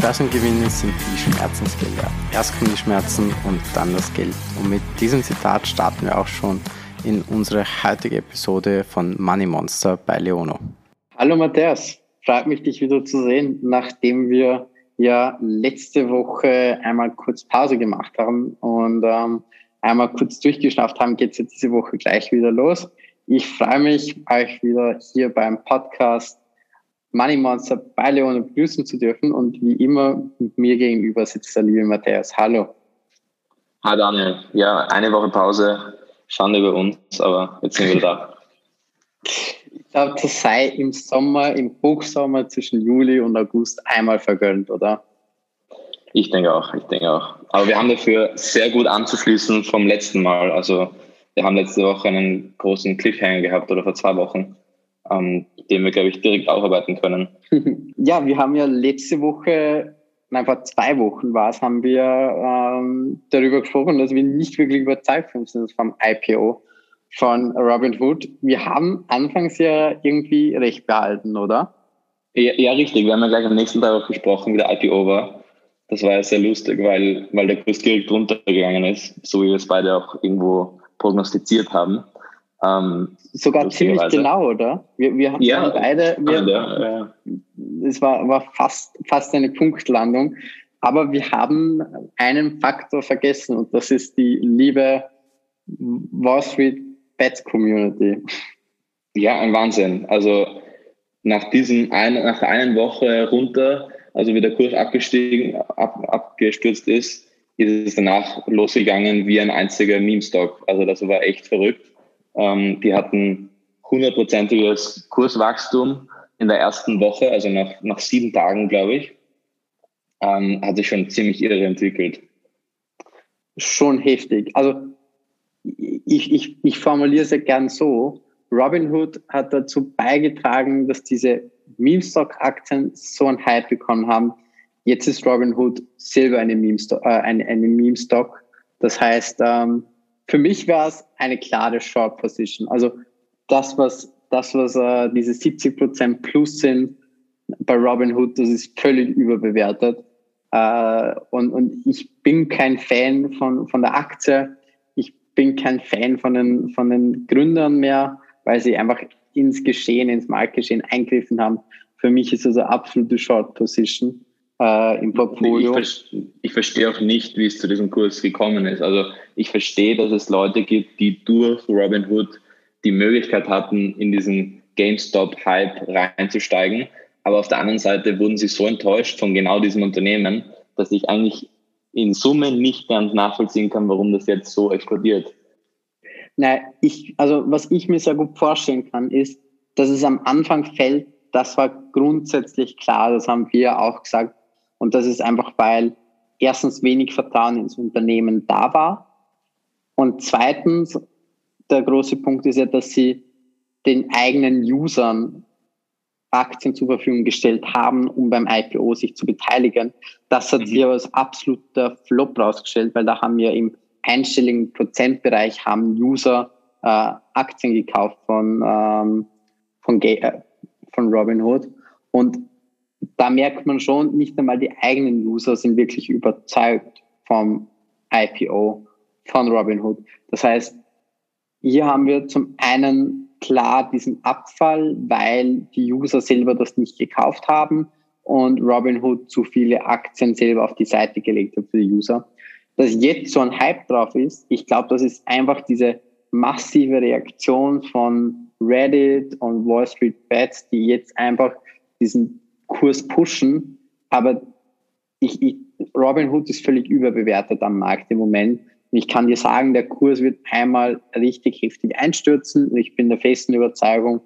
Börsengewinne sind die Schmerzensgelder. Erst kommen die Schmerzen und dann das Geld. Und mit diesem Zitat starten wir auch schon in unsere heutige Episode von Money Monster bei Leono. Hallo Matthias, freut mich dich wieder zu sehen, nachdem wir ja letzte Woche einmal kurz Pause gemacht haben und ähm, einmal kurz durchgeschnauft haben, geht es jetzt diese Woche gleich wieder los. Ich freue mich, euch wieder hier beim Podcast Money Monster bei Leone begrüßen zu dürfen und wie immer mit mir gegenüber sitzt der liebe Matthias. Hallo. Hi Daniel. Ja, eine Woche Pause, Schande über uns, aber jetzt sind wir da. Ich glaube, das sei im Sommer, im Hochsommer zwischen Juli und August einmal vergönnt, oder? Ich denke auch, ich denke auch. Aber wir haben dafür sehr gut anzuschließen vom letzten Mal. Also wir haben letzte Woche einen großen Cliffhanger gehabt oder vor zwei Wochen ähm, den wir, glaube ich, direkt aufarbeiten können. Ja, wir haben ja letzte Woche, nein, vor zwei Wochen war es, haben wir ähm, darüber gesprochen, dass wir nicht wirklich überzeugt sind vom IPO von Robinhood. Wir haben anfangs ja irgendwie recht behalten, oder? Ja, ja, richtig. Wir haben ja gleich am nächsten Tag auch gesprochen, wie der IPO war. Das war ja sehr lustig, weil, weil der Kurs direkt runtergegangen ist, so wie wir es beide auch irgendwo prognostiziert haben. Ähm, Sogar ziemlich genau, oder? Wir, wir haben ja, beide, wir, ja, ja. es war, war fast, fast eine Punktlandung, aber wir haben einen Faktor vergessen und das ist die liebe Wall Street Bet Community. Ja, ein Wahnsinn. Also nach diesem ein, nach der einen Woche runter, also wie der Kurs abgestiegen, ab, abgestürzt ist, ist es danach losgegangen wie ein einziger Meme-Stock. Also das war echt verrückt. Ähm, die hatten hundertprozentiges Kurswachstum in der ersten Woche, also nach, nach sieben Tagen, glaube ich. Ähm, hat sich schon ziemlich irre entwickelt. Schon heftig. Also ich, ich, ich formuliere es ja gern so. Robinhood hat dazu beigetragen, dass diese Meme-Stock-Aktien so einen Hype bekommen haben. Jetzt ist Robinhood selber eine Meme-Stock. Äh, eine, eine Meme. Das heißt, ähm, für mich war es eine klare Short Position. Also das, was, das, was äh, diese 70 Prozent plus sind bei Robinhood, das ist völlig überbewertet. Äh, und, und ich bin kein Fan von, von der Aktie. Ich bin kein Fan von den, von den Gründern mehr, weil sie einfach ins Geschehen, ins Marktgeschehen eingriffen haben. Für mich ist das eine absolute Short Position äh, im Portfolio. Ich, ich, verstehe auch nicht, wie es zu diesem Kurs gekommen ist. Also ich verstehe, dass es Leute gibt, die durch Robinhood die Möglichkeit hatten, in diesen GameStop-Hype reinzusteigen. Aber auf der anderen Seite wurden sie so enttäuscht von genau diesem Unternehmen, dass ich eigentlich in Summe nicht ganz nachvollziehen kann, warum das jetzt so explodiert. Nein, ich, also was ich mir sehr gut vorstellen kann, ist, dass es am Anfang fällt, das war grundsätzlich klar, das haben wir auch gesagt, und das ist einfach, weil erstens wenig Vertrauen ins Unternehmen da war. Und zweitens, der große Punkt ist ja, dass sie den eigenen Usern Aktien zur Verfügung gestellt haben, um beim IPO sich zu beteiligen. Das hat mhm. sich aber als absoluter Flop rausgestellt, weil da haben wir im einstelligen Prozentbereich haben User äh, Aktien gekauft von, ähm, von, äh, von Robinhood. Und da merkt man schon, nicht einmal die eigenen User sind wirklich überzeugt vom IPO von Robinhood. Das heißt, hier haben wir zum einen klar diesen Abfall, weil die User selber das nicht gekauft haben und Robinhood zu viele Aktien selber auf die Seite gelegt hat für die User. Dass jetzt so ein Hype drauf ist, ich glaube, das ist einfach diese massive Reaktion von Reddit und Wall Street Bets, die jetzt einfach diesen Kurs pushen, aber ich, ich, Robinhood ist völlig überbewertet am Markt im Moment. Und ich kann dir sagen, der Kurs wird einmal richtig heftig einstürzen. Und ich bin der festen Überzeugung,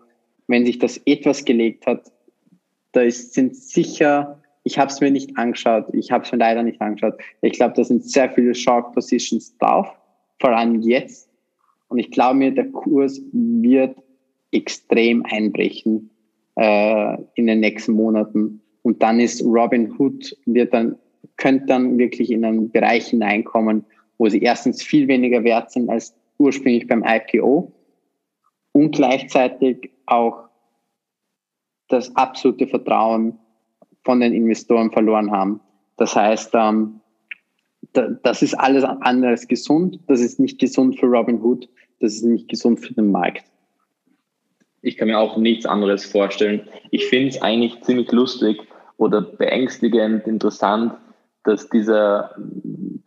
wenn sich das etwas gelegt hat, da ist, sind sicher, ich habe es mir nicht angeschaut, ich habe es mir leider nicht angeschaut. Ich glaube, da sind sehr viele Short Positions drauf, vor allem jetzt. Und ich glaube mir, der Kurs wird extrem einbrechen äh, in den nächsten Monaten. Und dann ist Robin Hood, wird dann, könnte dann wirklich in einen Bereich hineinkommen, wo sie erstens viel weniger wert sind als ursprünglich beim IPO und gleichzeitig auch das absolute Vertrauen von den Investoren verloren haben. Das heißt, ähm, da, das ist alles andere als gesund. Das ist nicht gesund für Robinhood. Das ist nicht gesund für den Markt. Ich kann mir auch nichts anderes vorstellen. Ich finde es eigentlich ziemlich lustig oder beängstigend interessant, dass dieser,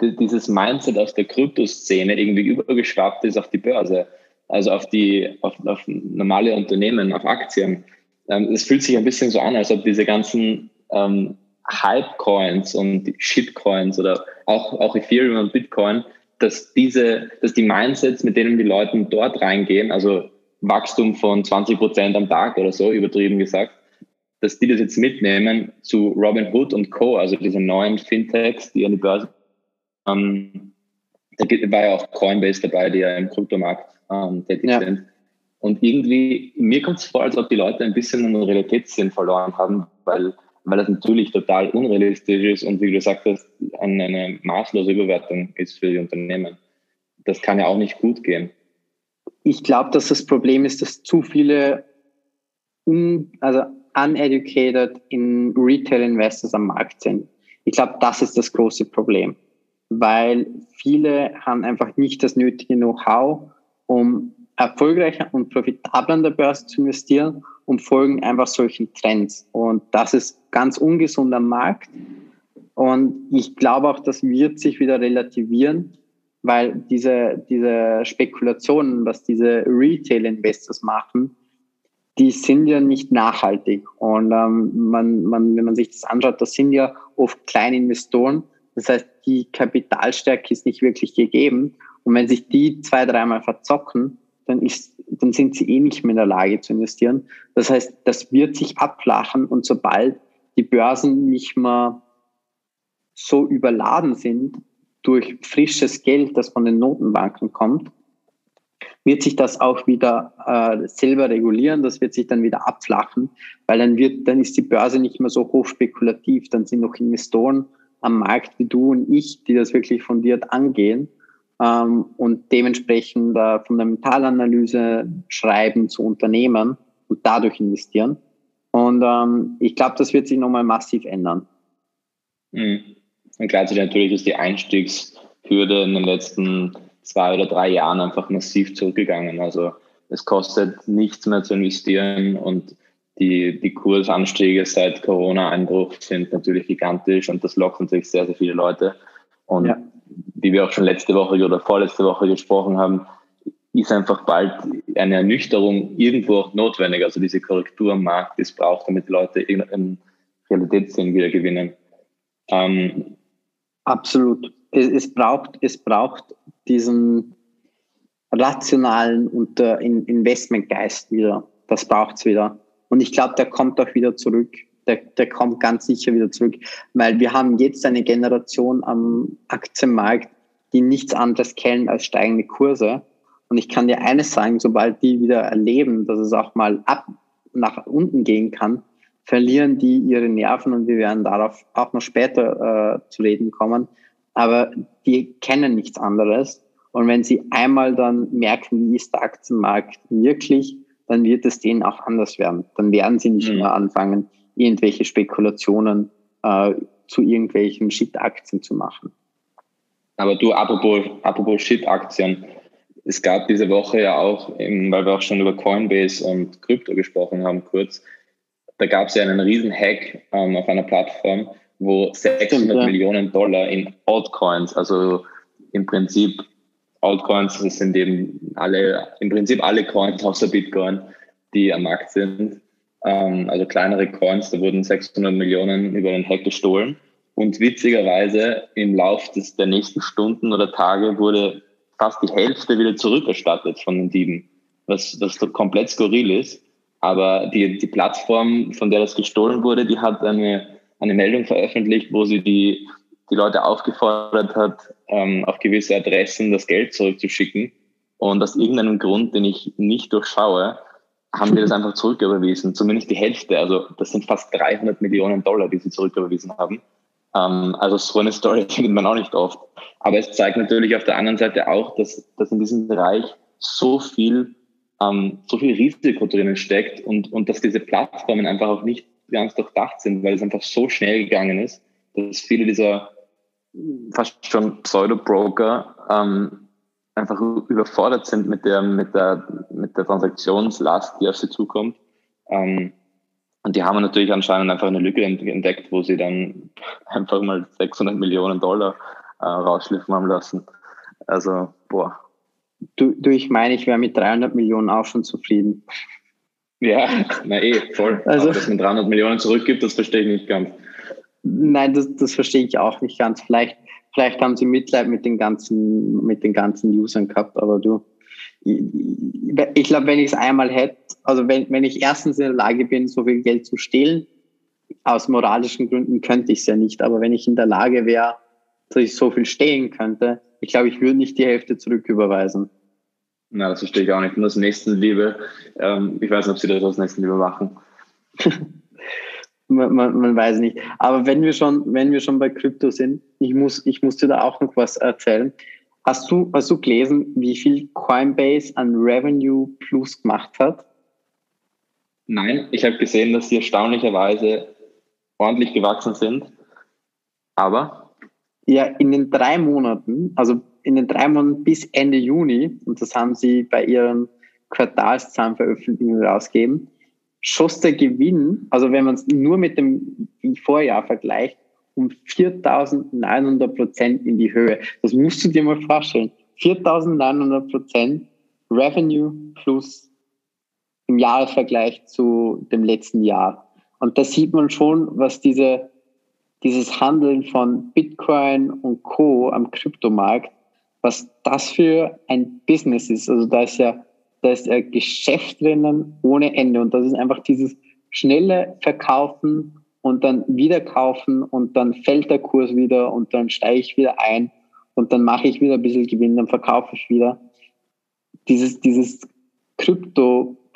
dieses Mindset aus der Kryptoszene irgendwie übergeschwappt ist auf die Börse, also auf die, auf, auf normale Unternehmen, auf Aktien. Ähm, es fühlt sich ein bisschen so an, als ob diese ganzen ähm, Hype-Coins und Shitcoins oder auch, auch Ethereum und Bitcoin, dass diese, dass die Mindsets, mit denen die Leute dort reingehen, also Wachstum von 20 Prozent am Tag oder so, übertrieben gesagt, dass die das jetzt mitnehmen zu Robinhood und Co., also diese neuen Fintechs, die an die Börse, ähm, da war ja auch Coinbase dabei, die ja im Kryptomarkt ähm, tätig ja. sind. Und irgendwie, mir kommt es vor, als ob die Leute ein bisschen einen Realitätssinn verloren haben, weil, weil das natürlich total unrealistisch ist und wie du gesagt hast, eine, eine maßlose Überwertung ist für die Unternehmen. Das kann ja auch nicht gut gehen. Ich glaube, dass das Problem ist, dass zu viele un, also uneducated in Retail Investors am Markt sind. Ich glaube, das ist das große Problem, weil viele haben einfach nicht das nötige Know-how, um erfolgreicher und profitabler an der Börse zu investieren und folgen einfach solchen Trends. Und das ist ganz ungesund am Markt. Und ich glaube auch, das wird sich wieder relativieren, weil diese, diese Spekulationen, was diese Retail-Investors machen, die sind ja nicht nachhaltig. Und ähm, man, man, wenn man sich das anschaut, das sind ja oft kleine Investoren. Das heißt, die Kapitalstärke ist nicht wirklich gegeben. Und wenn sich die zwei, dreimal verzocken, dann, ist, dann sind sie eh nicht mehr in der Lage zu investieren. Das heißt, das wird sich abflachen und sobald die Börsen nicht mehr so überladen sind durch frisches Geld, das von den Notenbanken kommt, wird sich das auch wieder äh, selber regulieren, das wird sich dann wieder abflachen, weil dann wird, dann ist die Börse nicht mehr so hoch spekulativ, dann sind noch Investoren am Markt wie du und ich, die das wirklich fundiert angehen ähm, und dementsprechend äh, Fundamentalanalyse schreiben zu Unternehmen und dadurch investieren. Und ähm, ich glaube, das wird sich nochmal massiv ändern. Mhm. Und gleichzeitig natürlich ist die Einstiegshürde in den letzten zwei oder drei Jahren einfach massiv zurückgegangen. Also es kostet nichts mehr zu investieren und die, die Kursanstiege seit Corona-Einbruch sind natürlich gigantisch und das lockt natürlich sehr, sehr viele Leute. Und ja wie wir auch schon letzte Woche oder vorletzte Woche gesprochen haben, ist einfach bald eine Ernüchterung irgendwo auch notwendig. Also diese Korrektur am Markt ist braucht, damit die Leute irgendeinen Realitätssinn wieder gewinnen. Ähm, Absolut. Es, es, braucht, es braucht diesen rationalen und Investmentgeist wieder. Das braucht es wieder. Und ich glaube, der kommt auch wieder zurück der, der kommt ganz sicher wieder zurück, weil wir haben jetzt eine Generation am Aktienmarkt, die nichts anderes kennen als steigende Kurse. Und ich kann dir eines sagen, sobald die wieder erleben, dass es auch mal ab nach unten gehen kann, verlieren die ihre Nerven und wir werden darauf auch noch später äh, zu reden kommen. Aber die kennen nichts anderes. Und wenn sie einmal dann merken, wie ist der Aktienmarkt wirklich, dann wird es denen auch anders werden. Dann werden sie nicht mhm. mehr anfangen, irgendwelche Spekulationen äh, zu irgendwelchen Shit-Aktien zu machen. Aber du, apropos, apropos Shit-Aktien, es gab diese Woche ja auch, weil wir auch schon über Coinbase und Krypto gesprochen haben, kurz, da gab es ja einen riesen Hack ähm, auf einer Plattform, wo 600 Stimmt, ja. Millionen Dollar in Altcoins, also im Prinzip Altcoins, das sind eben alle, im Prinzip alle Coins außer Bitcoin, die am Markt sind, ähm, also kleinere Coins, da wurden 600 Millionen über den Hack gestohlen. Und witzigerweise im Lauf des, der nächsten Stunden oder Tage wurde fast die Hälfte wieder zurückerstattet von den Dieben, was, was komplett skurril ist. Aber die, die Plattform, von der das gestohlen wurde, die hat eine, eine Meldung veröffentlicht, wo sie die, die Leute aufgefordert hat, ähm, auf gewisse Adressen das Geld zurückzuschicken. Und aus irgendeinem Grund, den ich nicht durchschaue, haben wir das einfach zurücküberwiesen, zumindest die Hälfte. Also das sind fast 300 Millionen Dollar, die sie zurücküberwiesen haben. Ähm, also so eine Story findet man auch nicht oft. Aber es zeigt natürlich auf der anderen Seite auch, dass, dass in diesem Bereich so viel, ähm, so viel Risiko drinnen steckt und, und dass diese Plattformen einfach auch nicht ganz durchdacht sind, weil es einfach so schnell gegangen ist, dass viele dieser fast schon Pseudo-Broker ähm, einfach überfordert sind mit der, mit der, mit der Transaktionslast, die auf sie zukommt. Ähm, und die haben natürlich anscheinend einfach eine Lücke entdeckt, wo sie dann einfach mal 600 Millionen Dollar äh, rausschliffen haben lassen. Also, boah. Du, du ich meine, ich wäre mit 300 Millionen auch schon zufrieden. Ja, na eh, voll. Also, Aber dass man 300 Millionen zurückgibt, das verstehe ich nicht ganz. Nein, das, das verstehe ich auch nicht ganz. Vielleicht, vielleicht haben sie Mitleid mit den ganzen, mit den ganzen Usern gehabt, aber du, ich, ich glaube, wenn ich es einmal hätte, also wenn, wenn ich erstens in der Lage bin, so viel Geld zu stehlen, aus moralischen Gründen könnte ich es ja nicht, aber wenn ich in der Lage wäre, dass ich so viel stehlen könnte, ich glaube, ich würde nicht die Hälfte zurücküberweisen. Na, das verstehe ich auch nicht. Und das Nächstenliebe, ähm, ich weiß nicht, ob sie das aus Nächstenliebe machen. man, man, man, weiß nicht. Aber wenn wir schon, wenn wir schon bei Krypto sind, ich muss, ich muss dir da auch noch was erzählen. Hast du, hast du gelesen, wie viel Coinbase an Revenue Plus gemacht hat? Nein, ich habe gesehen, dass sie erstaunlicherweise ordentlich gewachsen sind. Aber? Ja, in den drei Monaten, also in den drei Monaten bis Ende Juni, und das haben sie bei ihren Quartalszahlenveröffentlichungen rausgegeben, schoss der Gewinn, also wenn man es nur mit dem Vorjahr vergleicht, um 4.900 Prozent in die Höhe. Das musst du dir mal vorstellen. 4.900 Prozent Revenue plus im Jahresvergleich zu dem letzten Jahr. Und da sieht man schon, was diese, dieses Handeln von Bitcoin und Co. am Kryptomarkt, was das für ein Business ist. Also da ist ja da ist ein Geschäft drinnen ohne Ende. Und das ist einfach dieses schnelle Verkaufen und dann wieder kaufen und dann fällt der Kurs wieder und dann steige ich wieder ein und dann mache ich wieder ein bisschen Gewinn, dann verkaufe ich wieder. Dieses, dieses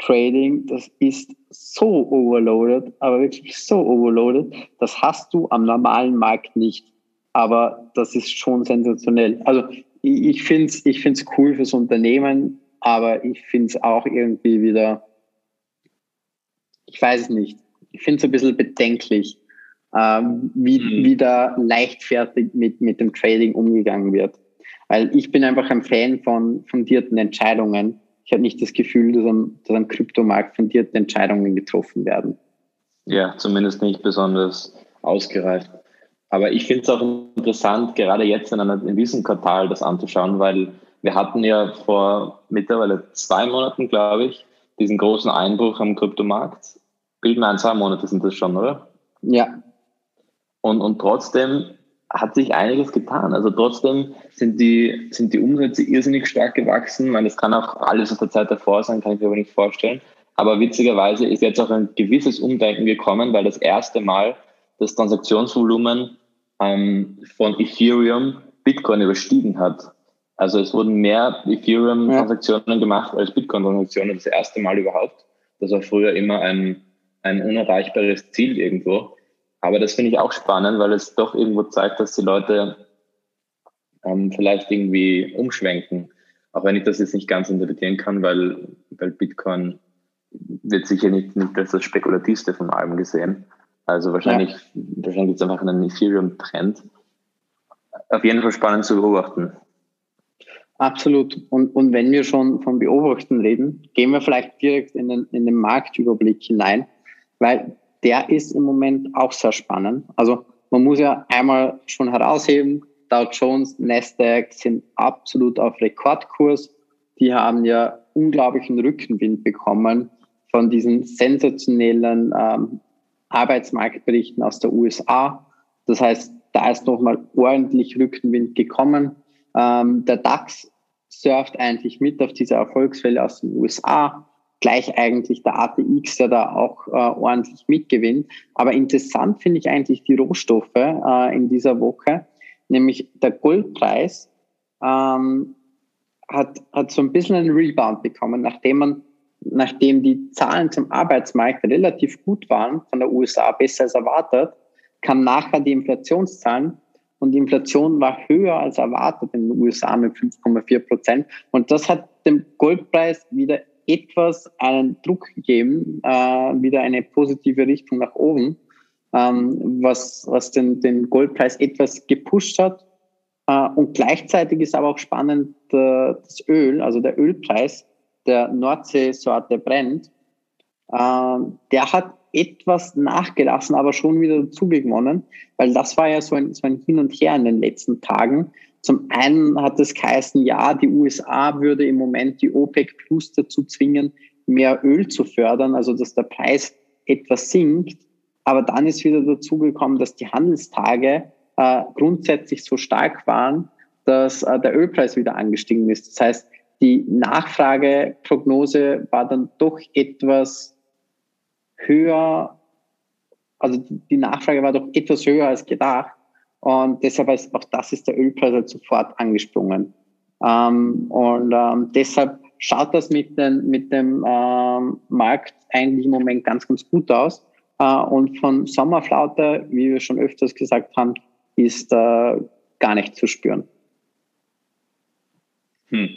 Krypto-Trading, das ist so overloaded, aber wirklich so overloaded, das hast du am normalen Markt nicht. Aber das ist schon sensationell. Also ich finde es ich find's cool fürs Unternehmen, aber ich finde es auch irgendwie wieder, ich weiß es nicht, ich finde es ein bisschen bedenklich, ähm, wie, mhm. wie da leichtfertig mit, mit dem Trading umgegangen wird. Weil ich bin einfach ein Fan von fundierten Entscheidungen. Ich habe nicht das Gefühl, dass am, dass am Kryptomarkt fundierte Entscheidungen getroffen werden. Ja, zumindest nicht besonders ausgereift. Aber ich finde es auch interessant, gerade jetzt in, einer, in diesem Quartal das anzuschauen, weil wir hatten ja vor mittlerweile zwei Monaten, glaube ich, diesen großen Einbruch am Kryptomarkt. Bilden ein, zwei Monate sind das schon, oder? Ja. Und, und trotzdem hat sich einiges getan. Also trotzdem sind die, sind die Umsätze irrsinnig stark gewachsen. Ich meine, das kann auch alles aus der Zeit davor sein, kann ich mir aber nicht vorstellen. Aber witzigerweise ist jetzt auch ein gewisses Umdenken gekommen, weil das erste Mal das Transaktionsvolumen ähm, von Ethereum Bitcoin überstiegen hat. Also es wurden mehr Ethereum-Transaktionen ja. gemacht als Bitcoin-Transaktionen, das erste Mal überhaupt. Das war früher immer ein, ein unerreichbares Ziel irgendwo. Aber das finde ich auch spannend, weil es doch irgendwo zeigt, dass die Leute ähm, vielleicht irgendwie umschwenken. Auch wenn ich das jetzt nicht ganz interpretieren kann, weil, weil Bitcoin wird sicher nicht, nicht als das Spekulativste von allem gesehen. Also wahrscheinlich, ja. wahrscheinlich gibt es einfach einen Ethereum-Trend. Auf jeden Fall spannend zu beobachten. Absolut. Und, und wenn wir schon vom Beobachten reden, gehen wir vielleicht direkt in den, in den Marktüberblick hinein, weil der ist im Moment auch sehr spannend. Also man muss ja einmal schon herausheben, Dow Jones, Nasdaq sind absolut auf Rekordkurs. Die haben ja unglaublichen Rückenwind bekommen von diesen sensationellen ähm, Arbeitsmarktberichten aus der USA. Das heißt, da ist nochmal ordentlich Rückenwind gekommen. Ähm, der DAX surft eigentlich mit auf diese Erfolgswelle aus den USA. Gleich eigentlich der ATX, der da auch äh, ordentlich mitgewinnt. Aber interessant finde ich eigentlich die Rohstoffe äh, in dieser Woche, nämlich der Goldpreis ähm, hat, hat so ein bisschen einen Rebound bekommen, nachdem man nachdem die Zahlen zum Arbeitsmarkt relativ gut waren von der USA, besser als erwartet, kam nachher die Inflationszahlen und die Inflation war höher als erwartet in den USA mit 5,4 Prozent. Und das hat dem Goldpreis wieder etwas einen Druck gegeben, äh, wieder eine positive Richtung nach oben, ähm, was, was den, den Goldpreis etwas gepusht hat. Äh, und gleichzeitig ist aber auch spannend äh, das Öl, also der Ölpreis der Nordseesorte brennt. Äh, der hat etwas nachgelassen, aber schon wieder dazugewonnen, weil das war ja so ein, so ein Hin und Her in den letzten Tagen. Zum einen hat es geheißen, ja, die USA würde im Moment die OPEC Plus dazu zwingen, mehr Öl zu fördern, also dass der Preis etwas sinkt. Aber dann ist wieder dazu gekommen, dass die Handelstage äh, grundsätzlich so stark waren, dass äh, der Ölpreis wieder angestiegen ist. Das heißt, die Nachfrageprognose war dann doch etwas höher, also die Nachfrage war doch etwas höher als gedacht. Und deshalb ist auch das ist der Ölpreis halt sofort angesprungen. Ähm, und ähm, deshalb schaut das mit, den, mit dem ähm, Markt eigentlich im Moment ganz, ganz gut aus. Äh, und von Sommerflaute, wie wir schon öfters gesagt haben, ist äh, gar nicht zu spüren. Hm.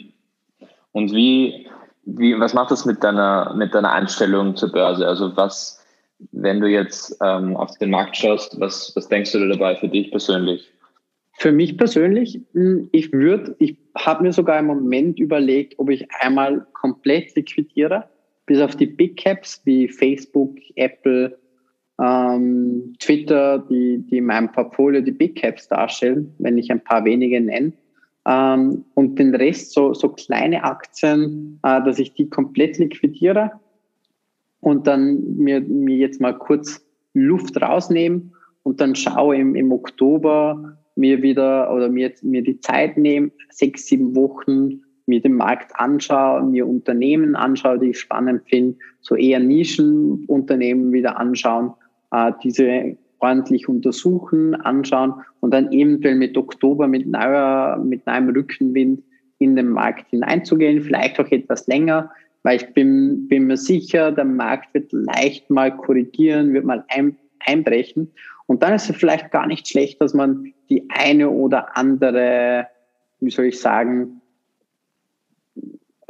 Und wie, wie, was macht das mit deiner, mit deiner Einstellung zur Börse? Also was, wenn du jetzt ähm, auf den Markt schaust, was, was denkst du dabei für dich persönlich? Für mich persönlich, hm, ich würde, ich habe mir sogar im Moment überlegt, ob ich einmal komplett liquidiere, bis auf die Big Caps wie Facebook, Apple, ähm, Twitter, die, die in meinem Portfolio die Big Caps darstellen, wenn ich ein paar wenige nenne. Ähm, und den Rest, so, so kleine Aktien, äh, dass ich die komplett liquidiere und dann mir, mir jetzt mal kurz Luft rausnehmen und dann schaue im, im Oktober mir wieder oder mir, mir die Zeit nehmen, sechs, sieben Wochen mir den Markt anschaue, mir Unternehmen anschaue, die ich spannend finde, so eher Nischenunternehmen wieder anschauen, äh, diese ordentlich untersuchen, anschauen und dann eventuell mit Oktober mit neuer, mit neuem Rückenwind in den Markt hineinzugehen, vielleicht auch etwas länger, weil ich bin, bin mir sicher, der Markt wird leicht mal korrigieren, wird mal ein, einbrechen. Und dann ist es vielleicht gar nicht schlecht, dass man die eine oder andere, wie soll ich sagen,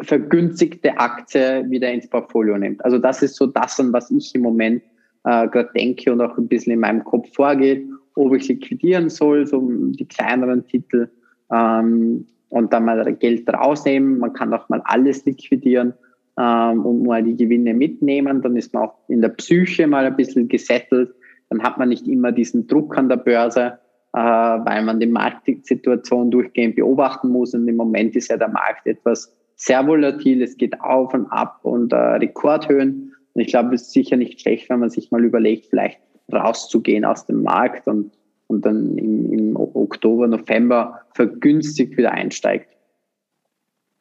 vergünstigte Aktie wieder ins Portfolio nimmt. Also das ist so das, an was ich im Moment äh, gerade denke und auch ein bisschen in meinem Kopf vorgeht, ob ich liquidieren soll, so die kleineren Titel ähm, und dann mal Geld rausnehmen. Man kann auch mal alles liquidieren ähm, und mal die Gewinne mitnehmen. Dann ist man auch in der Psyche mal ein bisschen gesettelt. Dann hat man nicht immer diesen Druck an der Börse, äh, weil man die Marktsituation durchgehend beobachten muss. Und im Moment ist ja der Markt etwas sehr volatil. Es geht auf und ab und äh, Rekordhöhen. Und ich glaube, es ist sicher nicht schlecht, wenn man sich mal überlegt, vielleicht rauszugehen aus dem Markt und, und dann im, im Oktober, November vergünstigt wieder einsteigt.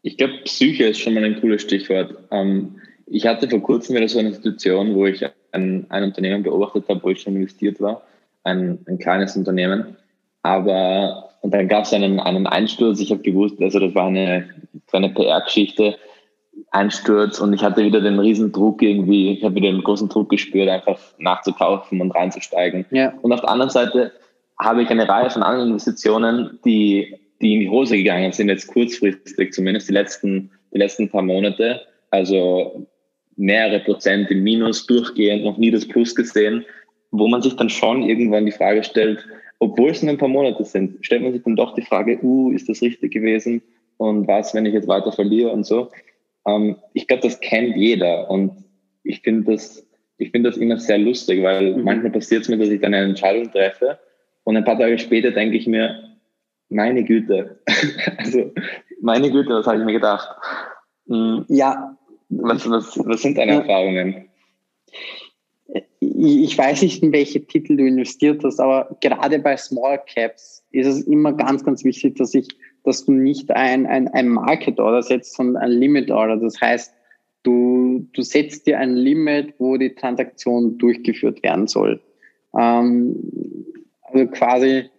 Ich glaube, Psyche ist schon mal ein cooles Stichwort. Ähm, ich hatte vor kurzem wieder so eine Situation, wo ich ein, ein Unternehmen beobachtet habe, wo ich schon investiert war, ein, ein kleines Unternehmen. Aber und dann gab es einen, einen Einsturz. Ich habe gewusst, also das war eine, eine PR-Geschichte, Einsturz und ich hatte wieder den riesen Druck irgendwie, ich habe wieder den großen Druck gespürt, einfach nachzukaufen und reinzusteigen. Ja. Und auf der anderen Seite habe ich eine Reihe von anderen Investitionen, die die in die Hose gegangen sind, jetzt kurzfristig, zumindest die letzten, die letzten paar Monate. Also mehrere Prozent im Minus durchgehend, noch nie das Plus gesehen, wo man sich dann schon irgendwann die Frage stellt, obwohl es nur ein paar Monate sind, stellt man sich dann doch die Frage, uh, ist das richtig gewesen? Und was, wenn ich jetzt weiter verliere und so? Ähm, ich glaube, das kennt jeder und ich finde das, ich finde das immer sehr lustig, weil mhm. manchmal passiert es mir, dass ich dann eine Entscheidung treffe und ein paar Tage später denke ich mir, meine Güte. also, meine Güte, was habe ich mir gedacht? Mhm. Ja. Was, was, was sind deine ja. Erfahrungen? Ich weiß nicht, in welche Titel du investiert hast, aber gerade bei Small Caps ist es immer ganz, ganz wichtig, dass ich, dass du nicht ein, ein, ein Market Order setzt, sondern ein Limit Order. Das heißt, du, du setzt dir ein Limit, wo die Transaktion durchgeführt werden soll. Ähm, also quasi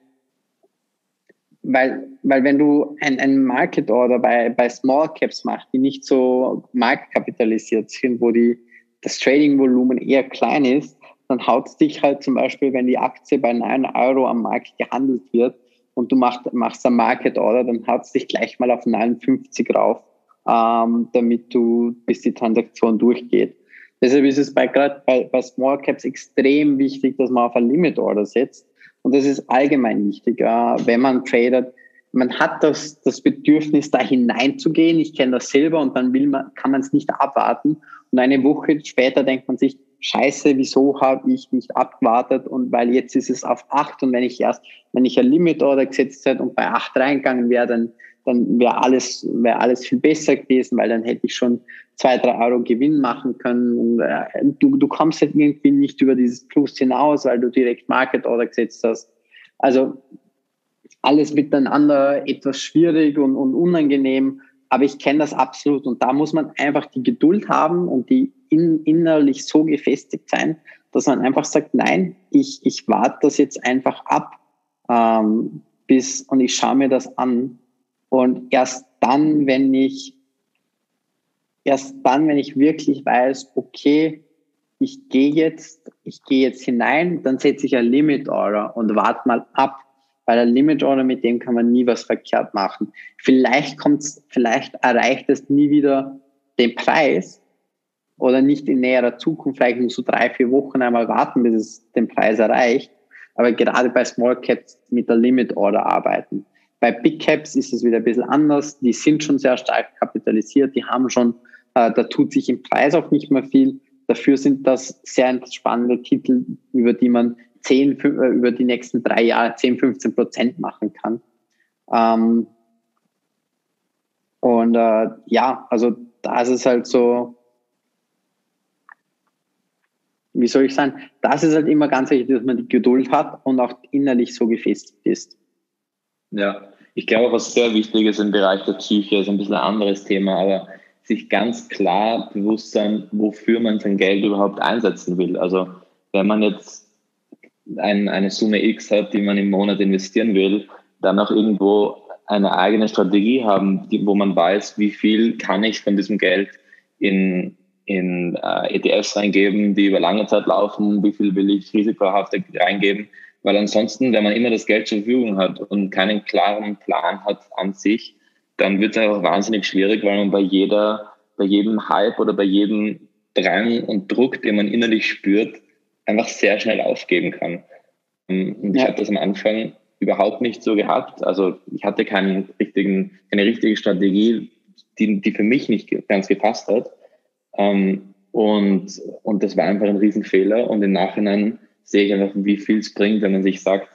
weil, weil wenn du ein, ein Market Order bei, bei Small Caps machst, die nicht so marktkapitalisiert sind, wo die, das Trading-Volumen eher klein ist, dann haut es dich halt zum Beispiel, wenn die Aktie bei 9 Euro am Markt gehandelt wird und du machst, machst ein Market Order, dann haut es dich gleich mal auf 59 rauf. ähm, damit du, bis die Transaktion durchgeht. Deshalb ist es bei, gerade bei, bei Small Caps extrem wichtig, dass man auf ein Limit Order setzt. Und das ist allgemein wichtig, wenn man tradet. Man hat das, das Bedürfnis, da hineinzugehen. Ich kenne das selber und dann will man, kann man es nicht abwarten. Und eine Woche später denkt man sich, Scheiße, wieso habe ich nicht abgewartet und weil jetzt ist es auf acht und wenn ich erst, wenn ich ein Limit Order gesetzt hätte und bei acht reingegangen wäre, dann dann wäre alles, wäre alles viel besser gewesen, weil dann hätte ich schon zwei, drei Euro Gewinn machen können. Und, äh, du, du kommst halt irgendwie nicht über dieses Plus hinaus, weil du direkt Market Order gesetzt hast. Also alles miteinander etwas schwierig und, und unangenehm, aber ich kenne das absolut und da muss man einfach die Geduld haben und die in, innerlich so gefestigt sein, dass man einfach sagt, nein, ich, ich warte das jetzt einfach ab ähm, bis und ich schaue mir das an und erst dann, wenn ich, erst dann, wenn ich wirklich weiß, okay, ich gehe jetzt, ich gehe jetzt hinein, dann setze ich ein Limit Order und warte mal ab. Weil ein Limit Order, mit dem kann man nie was verkehrt machen. Vielleicht kommt's, vielleicht erreicht es nie wieder den Preis oder nicht in näherer Zukunft. Vielleicht musst du drei, vier Wochen einmal warten, bis es den Preis erreicht. Aber gerade bei Small Caps mit der Limit Order arbeiten. Bei Big Caps ist es wieder ein bisschen anders. Die sind schon sehr stark kapitalisiert. Die haben schon, äh, da tut sich im Preis auch nicht mehr viel. Dafür sind das sehr spannende Titel, über die man 10, äh, über die nächsten drei Jahre 10, 15 Prozent machen kann. Ähm, und äh, ja, also da ist es halt so, wie soll ich sagen, das ist halt immer ganz wichtig, dass man die Geduld hat und auch innerlich so gefestigt ist. Ja, ich glaube, was sehr wichtig ist im Bereich der Psyche, ist ein bisschen ein anderes Thema, aber sich ganz klar bewusst sein, wofür man sein Geld überhaupt einsetzen will. Also wenn man jetzt ein, eine Summe X hat, die man im Monat investieren will, dann auch irgendwo eine eigene Strategie haben, die, wo man weiß, wie viel kann ich von diesem Geld in, in äh, ETFs reingeben, die über lange Zeit laufen, wie viel will ich risikohaft reingeben weil ansonsten, wenn man immer das Geld zur Verfügung hat und keinen klaren Plan hat an sich, dann wird es einfach wahnsinnig schwierig, weil man bei jeder, bei jedem Hype oder bei jedem Drang und Druck, den man innerlich spürt, einfach sehr schnell aufgeben kann. Und ich habe das am Anfang überhaupt nicht so gehabt. Also ich hatte keinen richtigen, keine richtige Strategie, die, die für mich nicht ganz gepasst hat. Ähm, und, und das war einfach ein Riesenfehler. Und im Nachhinein sehe ich einfach, wie viel es bringt, wenn man sich sagt,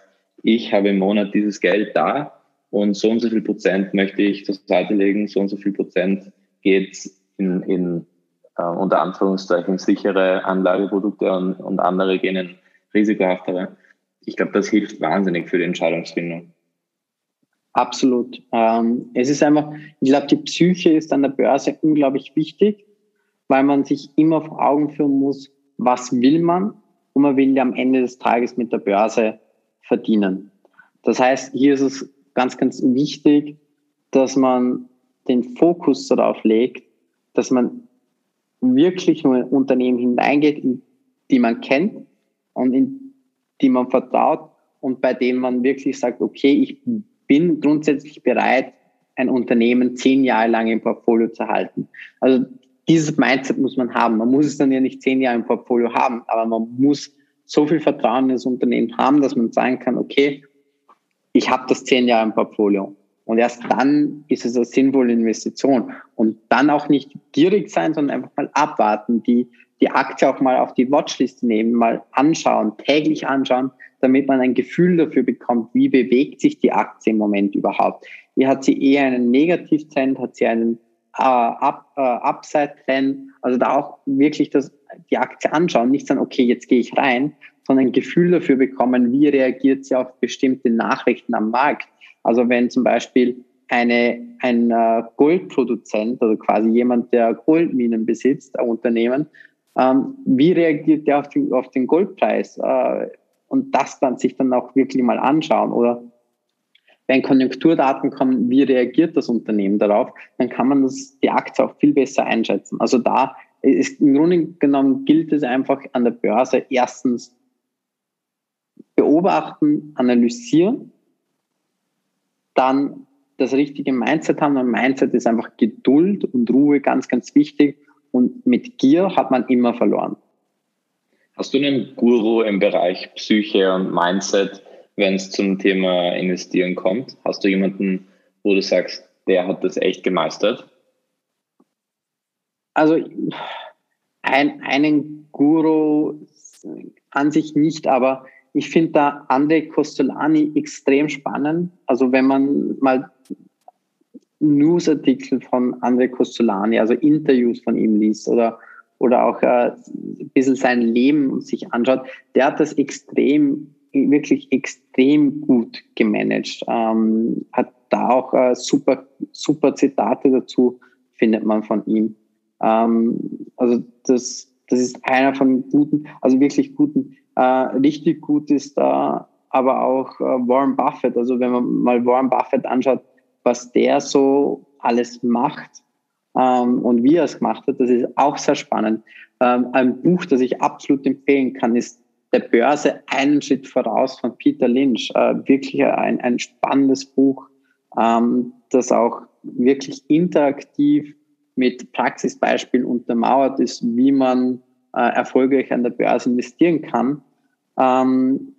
ich habe im Monat dieses Geld da und so und so viel Prozent möchte ich zur Seite legen, so und so viel Prozent geht in, in äh, unter Anführungszeichen sichere Anlageprodukte und, und andere gehen in risikohaftere. Ich glaube, das hilft wahnsinnig für die Entscheidungsfindung. Absolut. Ähm, es ist einfach, ich glaube, die Psyche ist an der Börse unglaublich wichtig, weil man sich immer vor Augen führen muss, was will man und man will ja am Ende des Tages mit der Börse verdienen. Das heißt, hier ist es ganz, ganz wichtig, dass man den Fokus darauf legt, dass man wirklich nur in Unternehmen hineingeht, in die man kennt und in die man vertraut und bei denen man wirklich sagt, okay, ich bin grundsätzlich bereit, ein Unternehmen zehn Jahre lang im Portfolio zu halten. Also dieses Mindset muss man haben. Man muss es dann ja nicht zehn Jahre im Portfolio haben, aber man muss so viel Vertrauen in das Unternehmen haben, dass man sagen kann, okay, ich habe das zehn Jahre im Portfolio. Und erst dann ist es eine sinnvolle Investition. Und dann auch nicht gierig sein, sondern einfach mal abwarten, die, die Aktie auch mal auf die Watchliste nehmen, mal anschauen, täglich anschauen, damit man ein Gefühl dafür bekommt, wie bewegt sich die Aktie im Moment überhaupt. Hier hat sie eher einen Negativtrend, hat sie einen äh, Up, äh, Upside-Trend. Also da auch wirklich das, die Aktie anschauen, nicht sagen, okay, jetzt gehe ich rein, sondern ein Gefühl dafür bekommen, wie reagiert sie auf bestimmte Nachrichten am Markt. Also wenn zum Beispiel eine, ein äh, Goldproduzent, also quasi jemand, der Goldminen besitzt, ein Unternehmen, ähm, wie reagiert der auf den, auf den Goldpreis? Äh, und das dann sich dann auch wirklich mal anschauen. Oder wenn Konjunkturdaten kommen, wie reagiert das Unternehmen darauf, dann kann man das, die Aktie auch viel besser einschätzen. Also da ist im Grunde genommen gilt es einfach an der Börse erstens beobachten, analysieren, dann das richtige Mindset haben. Und Mindset ist einfach Geduld und Ruhe ganz, ganz wichtig. Und mit Gier hat man immer verloren. Hast du einen Guru im Bereich Psyche und Mindset, wenn es zum Thema Investieren kommt? Hast du jemanden, wo du sagst, der hat das echt gemeistert? Also ein, einen Guru an sich nicht, aber ich finde da André Costolani extrem spannend. Also wenn man mal Newsartikel von André Costolani, also Interviews von ihm liest oder, oder auch äh, ein bisschen sein Leben sich anschaut, der hat das extrem, wirklich extrem gut gemanagt. Ähm, hat da auch äh, super, super Zitate dazu, findet man von ihm. Ähm, also das, das ist einer von guten, also wirklich guten äh, richtig gut ist da aber auch äh, Warren Buffett. Also wenn man mal Warren Buffett anschaut, was der so alles macht ähm, und wie er es gemacht hat, das ist auch sehr spannend. Ähm, ein Buch, das ich absolut empfehlen kann, ist Der Börse einen Schritt voraus von Peter Lynch. Äh, wirklich ein, ein spannendes Buch, ähm, das auch wirklich interaktiv mit Praxisbeispielen untermauert ist, wie man äh, erfolgreich an der Börse investieren kann. Ähm,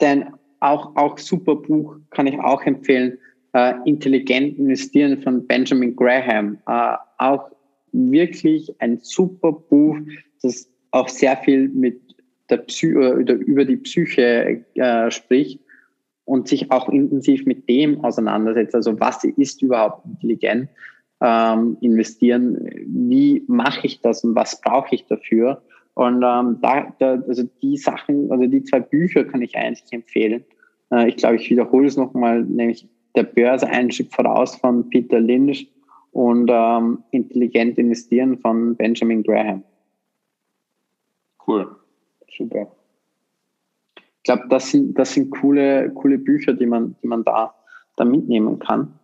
denn auch, auch super Buch kann ich auch empfehlen. Äh, Intelligent investieren von Benjamin Graham. Äh, auch wirklich ein super Buch, das auch sehr viel mit der Psy oder über die Psyche äh, spricht und sich auch intensiv mit dem auseinandersetzt. Also was ist überhaupt intelligent? Ähm, investieren, wie mache ich das und was brauche ich dafür? Und ähm, da, da, also die Sachen, also die zwei Bücher kann ich eigentlich empfehlen. Äh, ich glaube, ich wiederhole es nochmal, nämlich der Börse einen Schritt voraus von Peter Lynch und ähm, Intelligent investieren von Benjamin Graham. Cool, super. Ich glaube, das sind, das sind coole, coole Bücher, die man, die man da, da mitnehmen kann.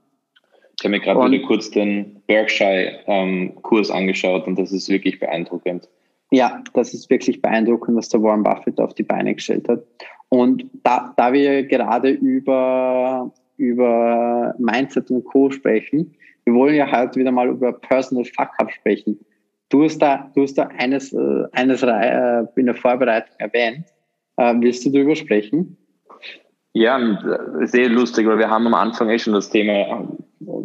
Ich habe mir gerade wieder kurz den Berkshire-Kurs ähm, angeschaut und das ist wirklich beeindruckend. Ja, das ist wirklich beeindruckend, was der Warren Buffett auf die Beine gestellt hat. Und da, da wir gerade über, über Mindset und Co. sprechen, wir wollen ja heute wieder mal über Personal Fuck-Up sprechen. Du hast da, du hast da eines, äh, eines äh, in der Vorbereitung erwähnt. Äh, willst du darüber sprechen? Ja, sehr lustig, weil wir haben am Anfang eh schon das Thema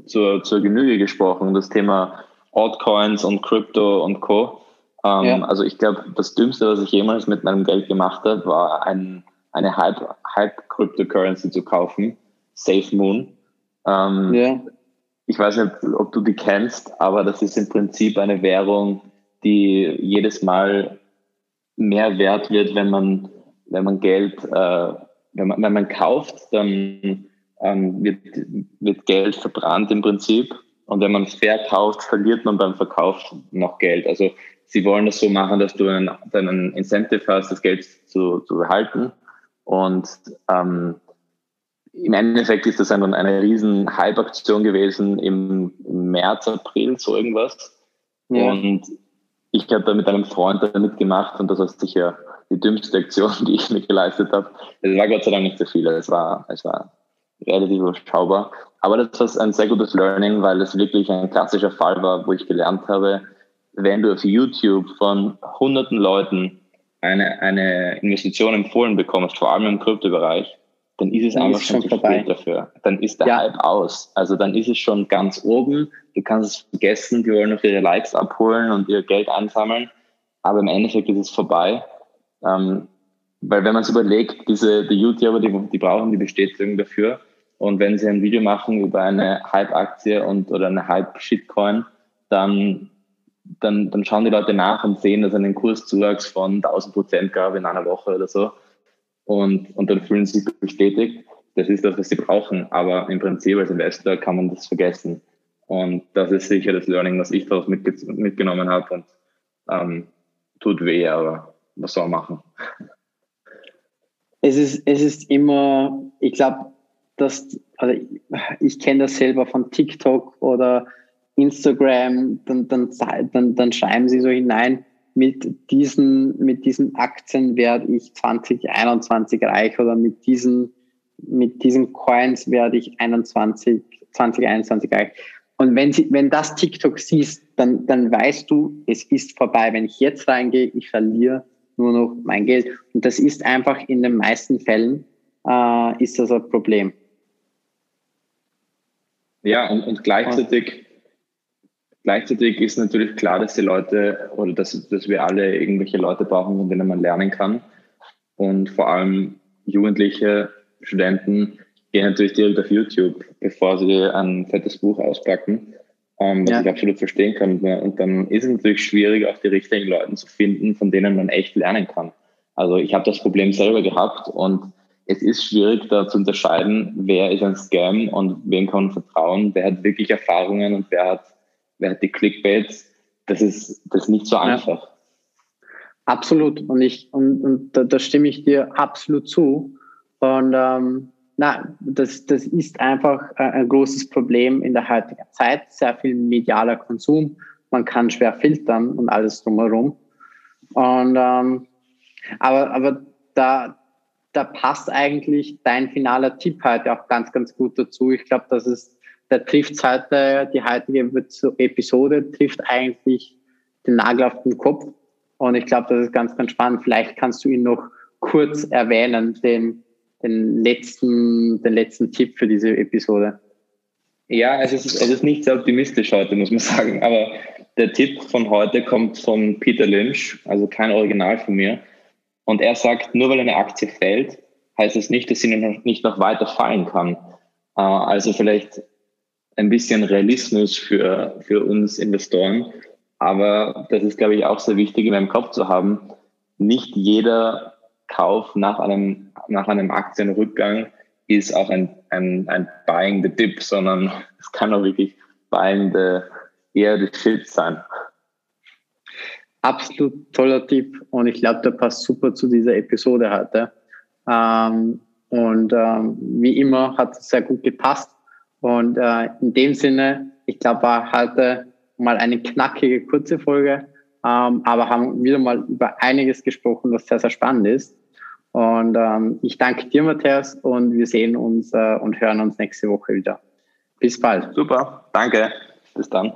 zur, zur Genüge gesprochen, das Thema Altcoins und Crypto und Co. Ähm, ja. Also ich glaube, das Dümmste, was ich jemals mit meinem Geld gemacht habe, war ein, eine Hype-Cryptocurrency zu kaufen, Safe Moon. Ähm, ja. Ich weiß nicht, ob du die kennst, aber das ist im Prinzip eine Währung, die jedes Mal mehr wert wird, wenn man, wenn man Geld, äh, wenn, man, wenn man kauft, dann ähm, wird, wird Geld verbrannt im Prinzip. Und wenn man verkauft, verliert man beim Verkauf noch Geld. Also sie wollen das so machen, dass du einen, einen Incentive hast, das Geld zu, zu behalten. Und ähm, im Endeffekt ist das eine, eine riesen Hype-Aktion gewesen im, März, April, so irgendwas. Ja. Und ich habe da mit einem Freund damit gemacht und das war sicher die dümmste Aktion, die ich mir geleistet habe. Es war Gott sei Dank nicht so viel, es war, es war relativ überschaubar. Aber das war ein sehr gutes Learning, weil es wirklich ein klassischer Fall war, wo ich gelernt habe, wenn du auf YouTube von hunderten Leuten eine, eine Investition empfohlen bekommst, vor allem im Kryptobereich, dann ist es dann einfach ist schon vorbei dafür. Dann ist der ja. Hype aus. Also dann ist es schon ganz oben. Du kannst es vergessen, die wollen noch ihre Likes abholen und ihr Geld ansammeln. Aber im Endeffekt ist es vorbei. Ähm, weil wenn man es überlegt, diese, die YouTuber, die, die brauchen die Bestätigung dafür. Und wenn sie ein Video machen über eine Hype-Aktie und oder eine Hype-Shitcoin, dann dann, dann schauen die Leute nach und sehen, dass es einen Kurszuwachs von 1000 Prozent gab in einer Woche oder so. Und, und dann fühlen sie sich bestätigt. Das ist das, was sie brauchen. Aber im Prinzip als Investor kann man das vergessen. Und das ist sicher das Learning, was ich daraus mitge mitgenommen habe. Und ähm, tut weh, aber was soll man machen? Es ist, es ist immer, ich glaube, dass, also ich, ich kenne das selber von TikTok oder Instagram, dann, dann, dann, dann schreiben sie so hinein, mit diesen, mit diesen Aktien werde ich 2021 reich oder mit diesen, mit diesen Coins werde ich 21, 2021 erreicht. Und wenn, sie, wenn das TikTok siehst, dann, dann weißt du, es ist vorbei. Wenn ich jetzt reingehe, ich verliere nur noch mein Geld. Und das ist einfach in den meisten Fällen, äh, ist das ein Problem. Ja, und, und gleichzeitig, gleichzeitig ist natürlich klar, dass die Leute oder dass, dass wir alle irgendwelche Leute brauchen, von denen man lernen kann. Und vor allem Jugendliche, Studenten gehen natürlich direkt auf YouTube, bevor sie ein fettes Buch auspacken, ähm, was ja. ich absolut verstehen kann. Und dann ist es natürlich schwierig, auch die richtigen Leute zu finden, von denen man echt lernen kann. Also ich habe das Problem selber gehabt und es ist schwierig, da zu unterscheiden, wer ist ein Scam und wem kann man vertrauen, wer hat wirklich Erfahrungen und wer hat, wer hat die Clickbaits. Das ist, das ist nicht so einfach. Ja. Absolut. Und ich, und, und da, da stimme ich dir absolut zu. Und ähm, na, das, das ist einfach ein großes Problem in der heutigen Zeit. Sehr viel medialer Konsum. Man kann schwer filtern und alles drumherum. Und ähm, aber, aber da, da passt eigentlich dein finaler Tipp heute auch ganz, ganz gut dazu. Ich glaube, das ist, der trifft heute, die heutige Episode trifft eigentlich den Nagel auf den Kopf. Und ich glaube, das ist ganz, ganz spannend. Vielleicht kannst du ihn noch kurz erwähnen, den, den letzten, den letzten Tipp für diese Episode. Ja, es ist, es ist nicht sehr optimistisch heute, muss man sagen. Aber der Tipp von heute kommt von Peter Lynch, also kein Original von mir. Und er sagt, nur weil eine Aktie fällt, heißt es nicht, dass sie nicht noch weiter fallen kann. Äh, also vielleicht ein bisschen Realismus für, für uns Investoren. Aber das ist, glaube ich, auch sehr wichtig in meinem Kopf zu haben. Nicht jeder Kauf nach einem, nach einem Aktienrückgang ist auch ein, ein, ein Buying the Dip, sondern es kann auch wirklich Buying the, eher the Shit sein absolut toller Tipp und ich glaube, der passt super zu dieser Episode heute. Ähm, und ähm, wie immer hat es sehr gut gepasst. Und äh, in dem Sinne, ich glaube, war heute mal eine knackige, kurze Folge, ähm, aber haben wieder mal über einiges gesprochen, was sehr, sehr spannend ist. Und ähm, ich danke dir, Matthias, und wir sehen uns äh, und hören uns nächste Woche wieder. Bis bald. Super, danke. Bis dann.